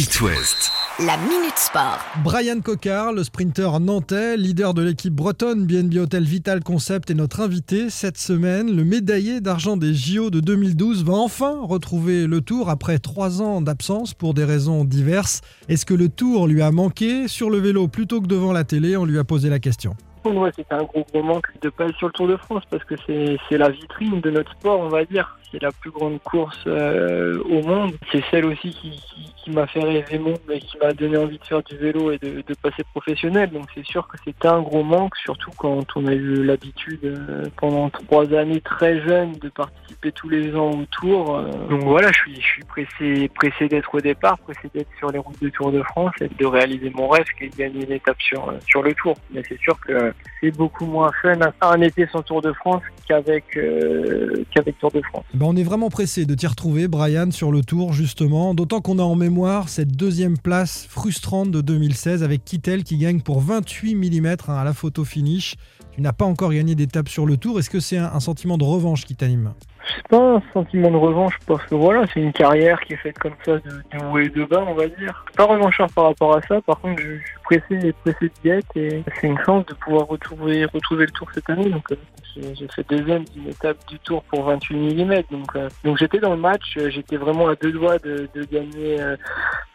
It West. La Minute Sport. Brian Cocard, le sprinter nantais, leader de l'équipe bretonne BNB Hotel Vital Concept est notre invité cette semaine. Le médaillé d'argent des JO de 2012 va enfin retrouver le tour après trois ans d'absence pour des raisons diverses. Est-ce que le tour lui a manqué Sur le vélo plutôt que devant la télé, on lui a posé la question. Pour moi, c'était un gros gros manque de pas être sur le Tour de France parce que c'est c'est la vitrine de notre sport, on va dire. C'est la plus grande course euh, au monde. C'est celle aussi qui, qui, qui m'a fait rêver monde et qui m'a donné envie de faire du vélo et de, de passer professionnel. Donc c'est sûr que c'était un gros manque, surtout quand on a eu l'habitude euh, pendant trois années très jeune de participer tous les ans au Tour. Euh. donc voilà, je suis, je suis pressé, pressé d'être au départ, pressé d'être sur les routes du Tour de France et de réaliser mon rêve qui est de gagner une étape sur, sur le Tour. Mais c'est sûr que c'est beaucoup moins fun un été sans Tour de France qu'avec euh, qu'avec Tour de France. Ben, on est vraiment pressé de t'y retrouver, Brian, sur le Tour, justement. D'autant qu'on a en mémoire cette deuxième place frustrante de 2016 avec Kittel qui gagne pour 28 mm hein, à la photo finish. Tu n'as pas encore gagné d'étape sur le Tour. Est-ce que c'est un sentiment de revanche qui t'anime? C'est pas un sentiment de revanche parce que voilà, c'est une carrière qui est faite comme ça de, de haut et de bas, on va dire. Pas revancheur par rapport à ça. Par contre, je, suis pressé, pressé d'y être et c'est une chance de pouvoir retrouver, retrouver le Tour cette année. Donc, euh, j'ai j'ai fait deuxième d'une étape du Tour pour 28 mm. Donc, euh, donc j'étais dans le match. euh, J'étais vraiment à deux doigts de, de gagner, euh,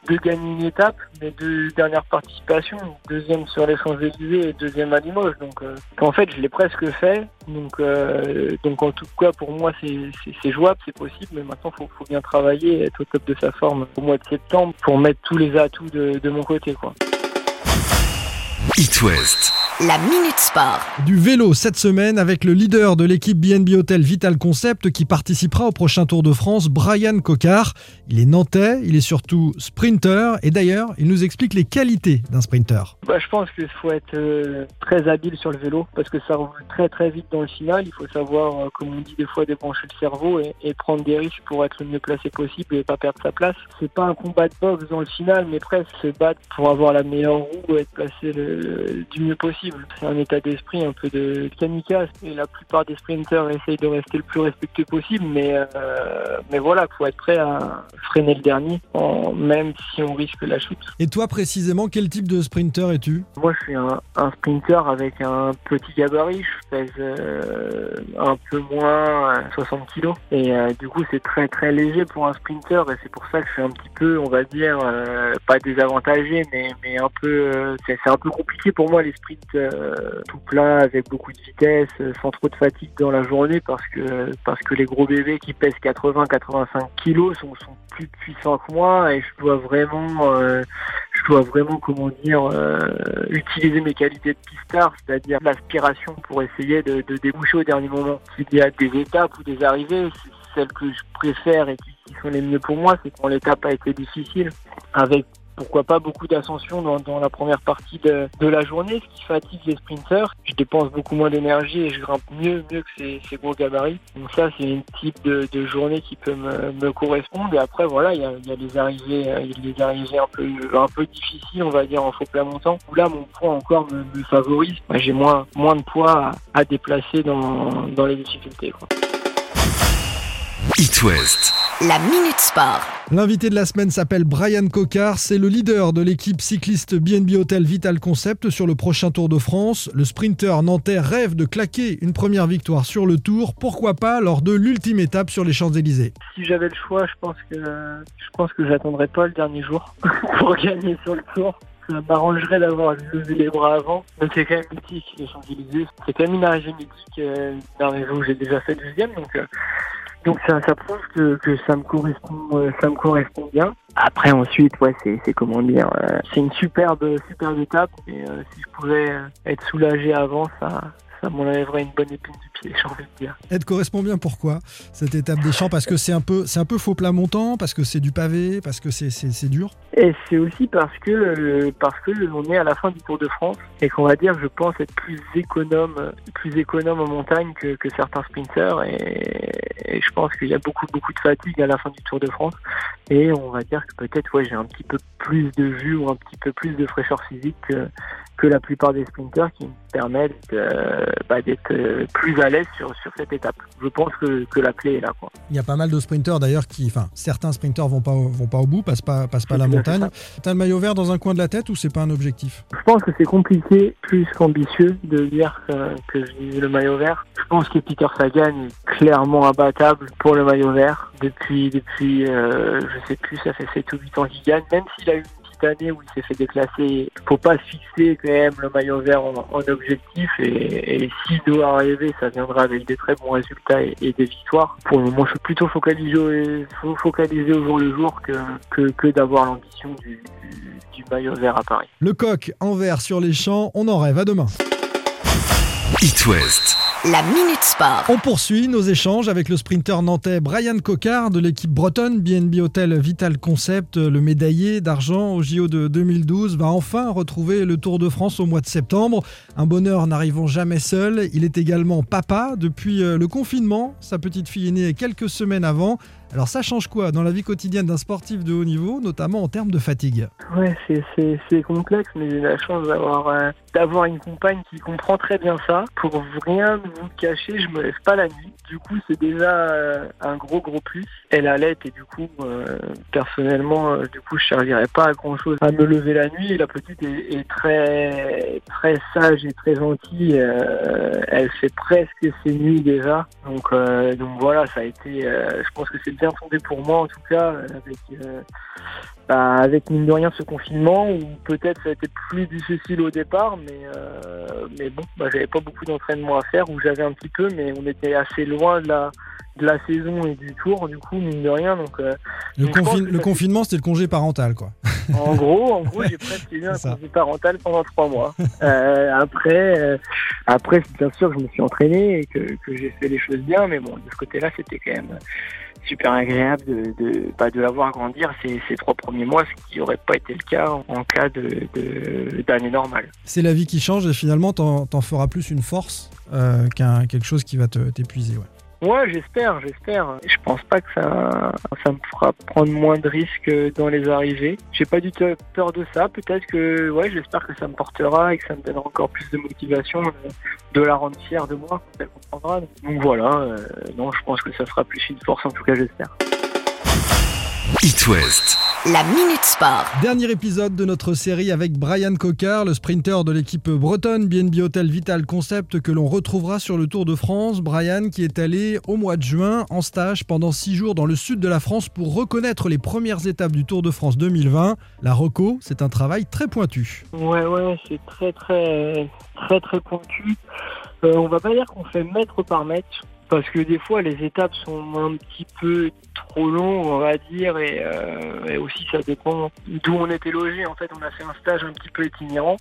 de gagner une étape. Mes deux dernières participations, deuxième sur les Champs-Élysées et deuxième à Limoges. Donc, euh, en fait, je l'ai presque fait. Donc, euh, donc en tout cas, pour moi, c'est jouable, c'est possible. Mais maintenant, faut, faut bien travailler, être au top de sa forme au mois de septembre pour mettre tous les atouts de, de mon côté, quoi. West. La Minute Sport. Du vélo cette semaine avec le leader de l'équipe BNB Hotel Vital Concept qui participera au prochain Tour de France, Brian Cocard. Il est nantais, il est surtout sprinter et d'ailleurs, il nous explique les qualités d'un sprinter. Bah, je pense qu'il faut être euh, très habile sur le vélo parce que ça roule très très vite dans le final. Il faut savoir, euh, comme on dit des fois, débrancher le cerveau et, et prendre des risques pour être le mieux placé possible et pas perdre sa place. C'est pas un combat de boxe dans le final, mais presque se battre pour avoir la meilleure roue et être placé le- du mieux possible. C'est un état d'esprit un peu de kamikaze et la plupart des sprinters essayent de rester le plus respectueux possible, mais euh, mais voilà, faut être prêt à freiner le dernier, en- même si on risque la chute. Et toi précisément, quel type de sprinter es-tu? Moi, je suis un, un sprinter avec un petit gabarit. Je pèse euh, un peu moins euh, 60 kilos. Et euh, du coup, c'est très très léger pour un sprinter. Et c'est pour ça que je suis un petit peu, on va dire, euh, pas désavantagé, mais, mais un peu, c'est c'est un peu compliqué pour moi les sprints euh, tout plat avec beaucoup de vitesse, euh, sans trop de fatigue dans la journée, parce que parce que les gros bébés qui pèsent 80-85 kilos sont, sont plus puissants que moi et je dois vraiment euh, je dois vraiment, comment dire, utiliser mes qualités de pistard, c'est-à-dire l'aspiration pour essayer de, déboucher au dernier moment. S'il y a des étapes ou des arrivées, celles que je préfère et qui, qui sont les mieux pour moi, c'est quand l'étape a été difficile, avec pourquoi pas beaucoup d'ascension dans, la première partie de, la journée, ce qui fatigue les sprinters. Je dépense beaucoup moins d'énergie et je grimpe mieux, mieux que ces, gros gabarits. Donc ça, c'est une type de, journée qui peut me, correspondre. Et après, voilà, il y a, les arrivées, euh, il y a les arrivées un peu, un peu difficiles, on va dire, en faux plat montant, où là, mon poids encore me, favorise. J'ai moins, de poids à, déplacer dans, les difficultés. It West. La Minute Sport. L'invité de la semaine s'appelle Brian Cocard, c'est le leader de l'équipe cycliste BNB Hotel Vital Concept sur le prochain Tour de France. Le sprinter nantais rêve de claquer une première victoire sur le Tour, pourquoi pas lors de l'ultime étape sur les Champs-Élysées? Si j'avais le choix, je pense que je pense que j'attendrai pas le dernier jour pour gagner sur le tour. Ça m'arrangerait d'avoir levé les bras avant. Mais c'est quand même mythique, les Champs-Élysées. C'est quand même une arrivée mythique euh, réseau où j'ai déjà fait deuxième, donc euh, donc ça, ça prouve que, que ça me correspond, euh, ça me correspond bien. Après ensuite, ouais, c'est c'est comment dire, euh, c'est une superbe superbe étape. Et euh, si je pouvais euh, être soulagé avant, ça ça m'enlèverait une bonne épine du pied, j'ai envie de dire. Elle te correspond bien pourquoi cette étape des champs? Parce que c'est un peu, c'est un peu faux plat montant, parce que c'est du pavé, parce que c'est, c'est, c'est dur? Et c'est aussi parce que euh, parce que on est à la fin du Tour de France et qu'on va dire, je pense, être plus économe, plus économe en montagne que, que certains sprinters et, et je pense qu'il y a beaucoup beaucoup de fatigue à la fin du Tour de France et on va dire que peut-être ouais j'ai un petit peu plus de jus ou un petit peu plus de fraîcheur physique que, que la plupart des sprinters qui me permettent euh, bah, d'être euh, plus à l'aise sur, sur cette étape. Je pense que, que la clé est là. Quoi. Il y a pas mal de sprinters d'ailleurs qui, enfin, certains sprinters vont pas, vont pas au bout, passent pas, passent pas la montagne. T'as le maillot vert dans un coin de la tête ou c'est pas un objectif? Je pense que c'est compliqué, plus qu'ambitieux, de dire que, que je vise le maillot vert. Je pense que Peter Sagan est clairement imbattable pour le maillot vert. Depuis, depuis euh, je sais plus, ça fait 7 ou 8 ans qu'il gagne. Même s'il a eu petite année où il s'est fait déclasser, faut pas se fixer quand même le maillot vert en, en objectif. Et, et s'il doit arriver, ça viendra avec des très bons résultats et, et des victoires. Pour le moment, je suis plutôt focalisé au, focalisé au jour le jour que, que, que d'avoir l'ambition du, du, du maillot vert à Paris. Le coq en vert sur les champs, on en rêve. À demain. It West. La Minute Sport. On poursuit nos échanges avec le sprinter nantais Brian Cocard de l'équipe bretonne BNB Hotel Vital Concept. Le médaillé d'argent au JO de 2012 va enfin retrouver le Tour de France au mois de septembre. Un bonheur n'arrivant jamais seul. Il est également papa depuis euh, le confinement. Sa petite fille est née quelques semaines avant. Alors ça change quoi dans la vie quotidienne d'un sportif de haut niveau, notamment en termes de fatigue? Ouais, c'est, complexe, mais j'ai la chance d'avoir, euh, d'avoir une compagne qui comprend très bien ça. Pour rien vous cacher, je me lève pas la nuit. Du coup, c'est déjà euh, un gros gros plus. Elle allait et du coup, euh, personnellement, du coup, je servirais pas à grand chose à me lever la nuit. La petite est, très très sage et très gentille. Elle fait presque ses nuits déjà. Donc voilà, ça a été. je pense que c'est fondé pour moi en tout cas avec. euh, bah, avec mine de rien ce confinement où peut-être ça a été plus difficile au départ mais euh, mais bon bah, j'avais pas beaucoup d'entraînement à faire ou j'avais un petit peu mais on était assez loin de la de la saison et du tour du coup mine de rien donc euh, Le, Donc, confi- confinement, c'était le congé parental, quoi. en gros en gros j'ai presque eu un ça. congé parental pendant trois mois Euh, après après bien sûr que je me suis entraîné et que, que j'ai fait les choses bien mais bon de ce côté là c'était quand même super agréable de, de, bah, de la voir grandir ces, ces trois premiers mois, ce qui n'aurait pas été le cas en, en cas de, de, d'année normale. C'est la vie qui change et finalement, t'en, t'en feras plus une force euh, qu'un quelque chose qui va t'épuiser. Ouais. Ouais, j'espère, j'espère. Je pense pas que ça, ça me fera prendre moins de risques dans les arrivées. J'ai pas du tout peur de ça. Peut-être que, ouais, j'espère que ça me portera et que ça me donnera encore plus de motivation de, de la rendre fière de moi quand elle comprendra. Donc voilà, euh, non, je pense que ça sera plus une force, en tout cas, j'espère. It West. La Minute Sport. Dernier épisode de notre série avec Brian Cocard, le sprinter de l'équipe bretonne BNB Hotel Vital Concept que l'on retrouvera sur le Tour de France. Brian qui est allé au mois de juin en stage pendant six jours dans le sud de la France pour reconnaître les premières étapes du Tour de France 2020. La Reco, c'est un travail très pointu. Ouais, ouais, c'est très, très, très, très pointu. Euh, on va pas dire qu'on fait mètre par mètre, parce que des fois les étapes sont un petit peu trop longues, on va dire, et, euh, et aussi ça dépend d'où on était logé. En fait, on a fait un stage un petit peu itinérant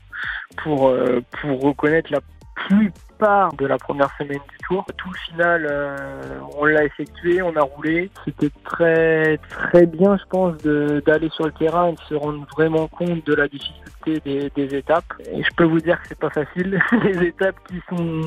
pour euh, pour reconnaître la plupart de la première semaine du tour. Tout le final, euh, on l'a effectué, on a roulé. C'était très très bien, je pense, d'aller sur le terrain et de se rendre vraiment compte de la difficulté des, étapes. Et je peux vous dire que c'est pas facile. Les étapes qui sont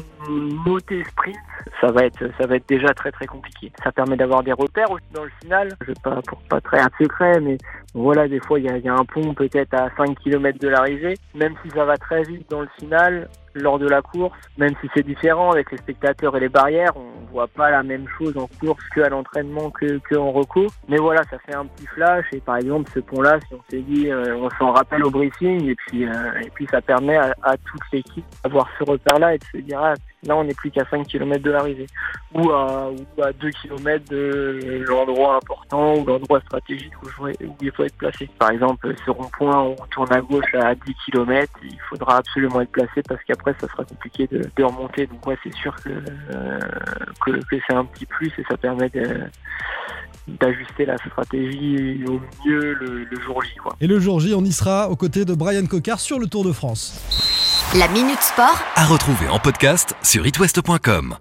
notées sprint, ça va être ça va être déjà très très compliqué. Ça permet d'avoir des repères aussi dans le final. Je vais pas pour pas très secret, mais voilà, des fois il y a, y a un pont peut-être à 5 km de l'arrivée. Même si ça va très vite dans le final, lors de la course, même si c'est différent avec les spectateurs et les barrières, on voit pas la même chose en course qu'à l'entraînement que, que en recours. Mais voilà, ça fait un petit flash et par exemple ce pont-là, si on s'est dit, euh, on s'en rappelle au briefing et puis euh, et puis ça permet à, toute l'équipe d'avoir ce repère-là et de se dire ah, là on n'est plus qu'à 5 km de l'arrivée ou à ou à 2 km de l'endroit important ou l'endroit stratégique où, il faut être placé. Par exemple, ce rond-point, on tourne à gauche à 10 km, il faudra absolument être placé parce qu'après ça sera compliqué de, remonter. Donc ouais, c'est sûr que, euh, que, que c'est un petit plus et ça permet de- d'ajuster la stratégie au mieux le, le jour J. Quoi. Et le jour J, on y sera aux côtés de Brian Cocard sur le Tour de France. La Minute Sport À retrouver en podcast sur itwest.com.